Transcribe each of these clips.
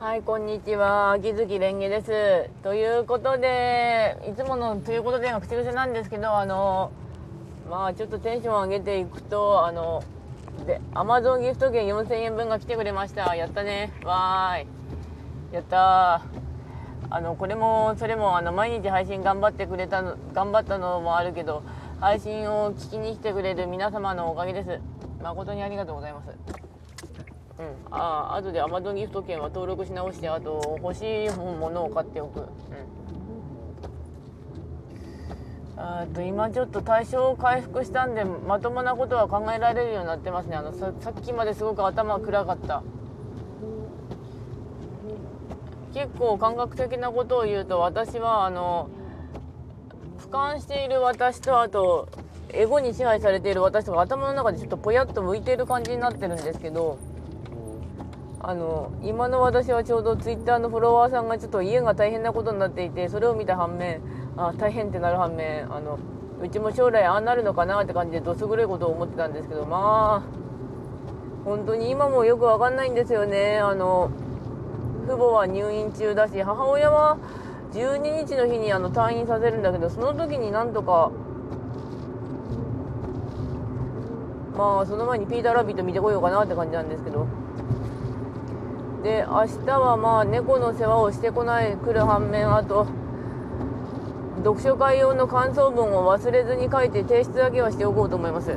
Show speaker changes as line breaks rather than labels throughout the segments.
はい、こんにちは。秋月蓮華です。ということで、いつものということでが口癖なんですけど、あの、まあちょっとテンション上げていくと、あの、で、アマゾンギフト券4000円分が来てくれました。やったね。わーい。やった。あの、これも、それも、あの、毎日配信頑張ってくれたの、頑張ったのもあるけど、配信を聞きに来てくれる皆様のおかげです。誠にありがとうございます。うん、ああ後で Amazon ギフト券は登録し直してあと欲しいものを買っておく、うん、あと今ちょっと対象回復したんでまともなことは考えられるようになってますね。あのささっきまですごく頭暗かった。結構感覚的なことを言うと私はあの俯瞰している私とあとエゴに支配されている私とか頭の中でちょっとぽやっと浮いている感じになってるんですけどあの今の私はちょうどツイッターのフォロワーさんがちょっと家が大変なことになっていてそれを見た反面あ大変ってなる反面あのうちも将来ああなるのかなって感じでどす黒いことを思ってたんですけどまあ本当に今もよくわかんないんですよね。あの父母は入院中だし母親は12日の日にあの退院させるんだけどその時になんとかまあその前にピーターラビット見てこようかなって感じなんですけど。で明日はまあ猫の世話をしてこない来る反面あと読書会用の感想文を忘れずに書いて提出だけはしておこうと思います。っ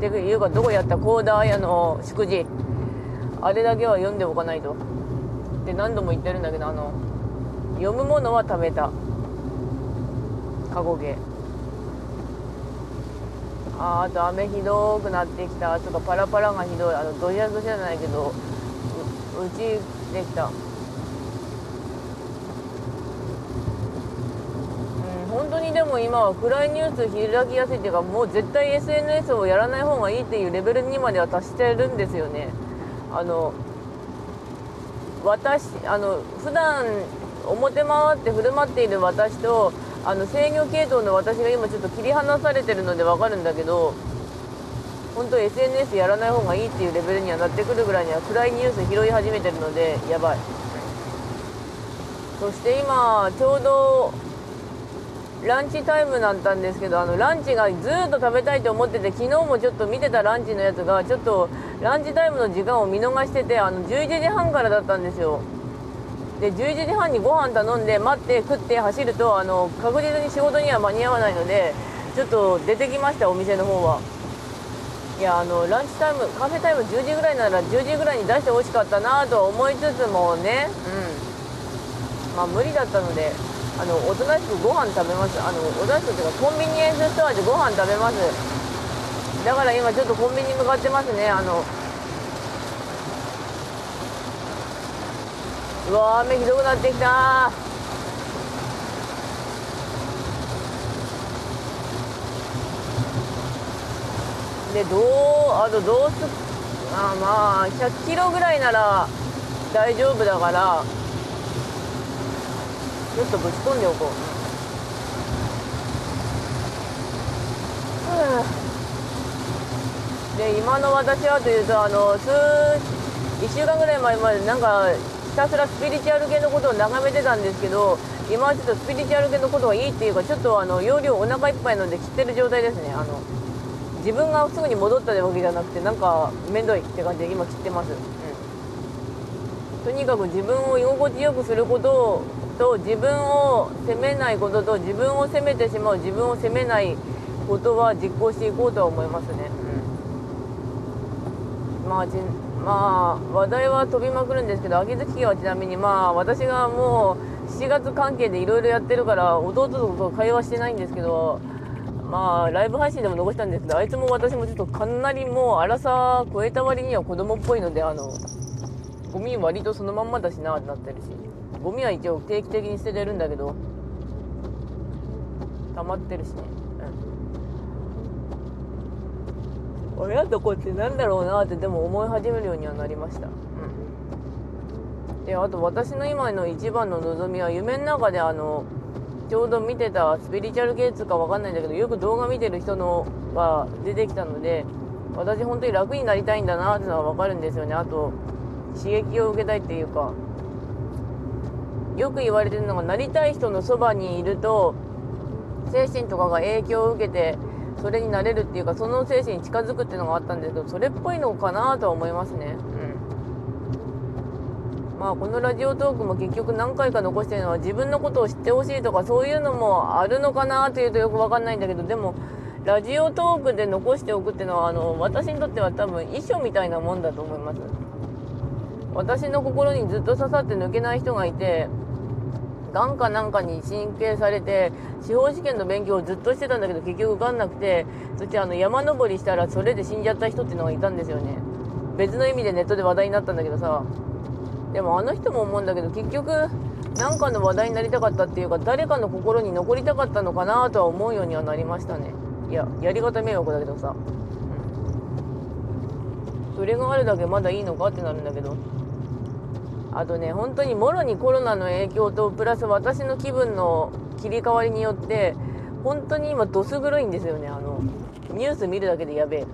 ていうかどこやったコーダー屋の祝辞。あれだけは読んでおかないと。って何度も言ってるんだけどあの読むものは食べた。過去形。ああと雨ひどくなってきた。とかパラパラがひどい。あのどしゃどしゃじゃないけどうちできた。うん本当にでも今は暗いニュース開きやすいっていうかもう絶対 SNS をやらない方がいいっていうレベルにまでは達してるんですよね。あの私あの普段表回って振る舞っている私とあの制御系統の私が今ちょっと切り離されてるので分かるんだけど本当 SNS やらない方がいいっていうレベルにはなってくるぐらいには暗いニュース拾い始めてるのでやばい。そして今ちょうどランチタイムだったんですけどあのランチがずっと食べたいと思ってて昨日もちょっと見てたランチのやつがちょっとランチタイムの時間を見逃しててあの11時半からだったんですよ。で11時半にご飯頼んで待って食って走るとあの確実に仕事には間に合わないのでちょっと出てきましたお店の方は。いやあのランチタイムカフェタイム10時ぐらいなら10時ぐらいに出してほしかったなと思いつつもね。うん。まあ無理だったのであのおとなしくご飯食べます。あのおとなしくっていうかコンビニエンスストアでご飯食べます。だから今ちょっとコンビニに向かってますね。あのうわ雨ひどくなってきたでどうあとどうすあまあ100キロぐらいなら大丈夫だからちょっとぶち込んでおこう、で今の私はというとあの数1週間ぐらい前までなんかひたすらスピリチュアル系のことを眺めてたんですけど今はちょっとスピリチュアル系のことがいいっていうかちょっとあの容量お腹いっぱい飲んで切ってる状態ですねあの。自分がすぐに戻ったわけじゃなくてなんか面倒いって感じで今切ってます、うん、とにかく自分を居心地よくすることと自分を責めないことと自分を責めてしまう自分を責めないことは実行していこうとは思いますね、うん、まあじまあ話題は飛びまくるんですけど秋月家はちなみにまあ私がもう7月関係でいろいろやってるから弟と会話してないんですけどまあライブ配信でも残したんですけどあいつも私もちょっとかなりもう荒さ超えた割には子供っぽいのであのゴミ割とそのまんまだしなってなってるしゴミは一応定期的に捨ててるんだけど溜まってるしね。うん。親と子ってなんだろうなってでも思い始めるようにはなりました。うん。であと私の今の一番の望みは夢の中であのちょうど見てたスピリチュアル系ツかわかんないんだけどよく動画見てる人のが出てきたので私本当に楽になりたいんだなってのはわかるんですよね。あと刺激を受けたいっていうかよく言われてるのがなりたい人のそばにいると精神とかが影響を受けてそれになれるっていうかその精神に近づくっていうのがあったんですけどそれっぽいのかなとは思いますね。うん。まあこのラジオトークも結局何回か残してるのは自分のことを知ってほしいとかそういうのもあるのかなというとよく分かんないんだけどでもラジオトークで残しておくっていうのはあの私にとっては多分遺書みたいなもんだと思います。私の心にずっと刺さって抜けない人がいてがんかなんかに神経されて司法試験の勉強をずっとしてたんだけど結局受かんなくてそしてあの山登りしたらそれで死んじゃった人っていうのがいたんですよね。別の意味でネットで話題になったんだけどさでもあの人も思うんだけど結局何かの話題になりたかったっていうか誰かの心に残りたかったのかなとは思うようにはなりましたね。いややり方迷惑だけどさ、うん、それがあるだけまだいいのかってなるんだけど。あとね本当にもろにコロナの影響とプラス私の気分の切り替わりによって本当に今どす黒いんですよね。あのニュース見るだけでやべえ。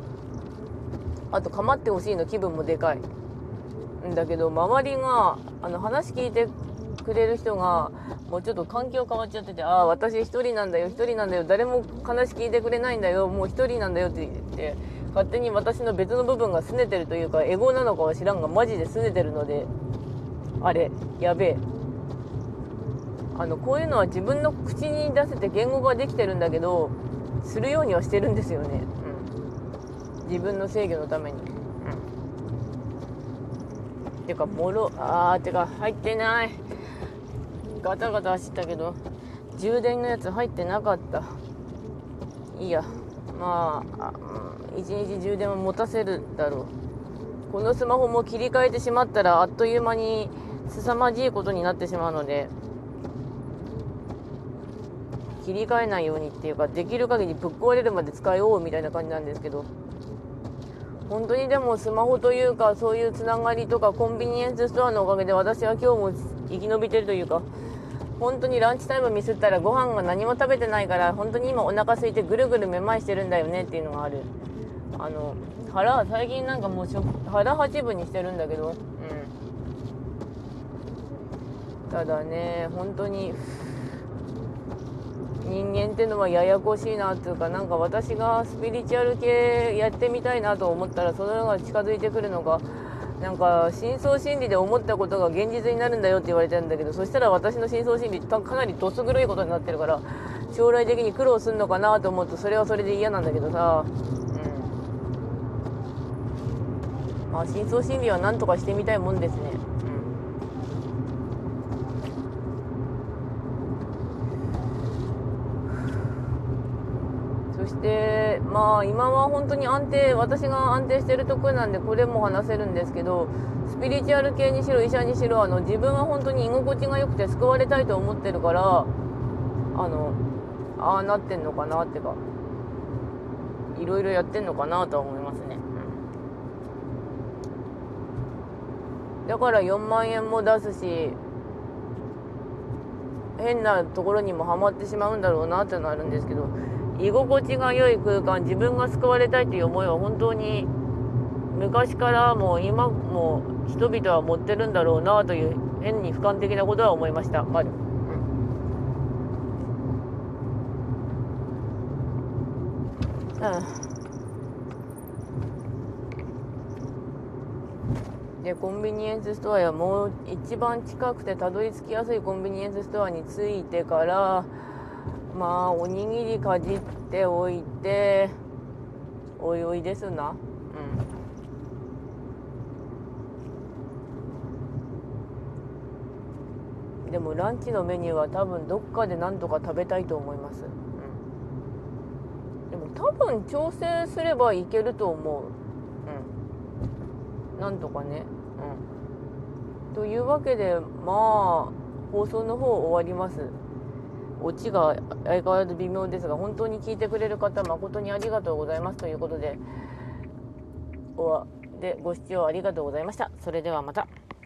あと構ってほしいの気分もでかい。んだけど周りがあの話聞いてくれる人がもうちょっと環境変わっちゃってて「ああ私一人なんだよ一人なんだよ誰も話聞いてくれないんだよもう一人なんだよ」って言って勝手に私の別の部分が拗ねてるというかエゴなのかは知らんがマジで拗ねてるのであれやべえ。あのこういうのは自分の口に出せて言語ができてるんだけどするようにはしてるんですよね、うん、自分の制御のために、うん、ていうかもろあーてか入ってない。ガタガタ走ったけど充電のやつ入ってなかった。いいや。まあ一日充電を持たせるだろう。このスマホも切り替えてしまったらあっという間に凄まじいことになってしまうので切り替えないようにっていうかできる限りぶっ壊れるまで使いようみたいな感じなんですけど。本当にでもスマホというかそういうつながりとかコンビニエンスストアのおかげで私は今日も生き延びてるというか本当にランチタイムミスったらご飯が何も食べてないから本当に今お腹空いてぐるぐるめまいしてるんだよねっていうのがある。あの腹最近なんかもう腹八分にしてるんだけど。うん。ただね本当に人間ってのはややこしいなっていうかなんか私がスピリチュアル系やってみたいなと思ったらそのが近づいてくるのがなんか深層心理で思ったことが現実になるんだよって言われてるんだけどそしたら私の深層心理かなりどす黒いことになってるから将来的に苦労するのかなと思うとそれはそれで嫌なんだけどさ、うん、まあ深層心理は何とかしてみたいもんですね。してまあ今は本当に安定私が安定してるところなんでこれも話せるんですけどスピリチュアル系にしろ医者にしろあの自分は本当に居心地が良くて救われたいと思ってるからあのああなってんのかなってかいろいろやってんのかなとは思いますね、だから4万円も出すし変なところにもハマってしまうんだろうなってのあるんですけど居心地が良い空間自分が救われたいという思いは本当に昔からもう今も人々は持ってるんだろうなという変に俯瞰的なことは思いました。まるうん、でコンビニエンスストアやもう一番近くてたどり着きやすいコンビニエンスストアに着いてからまあおにぎりかじっておいておいおいですな。うん。でもランチのメニューは多分どっかで何とか食べたいと思います、うん、でも多分調整すればいけると思う。うん。なんとかね。うん。というわけでまあ放送の方終わります。オチが相変わらず微妙ですが本当に聞いてくれる方誠にありがとうございますということでおでご視聴ありがとうございました。それではまた。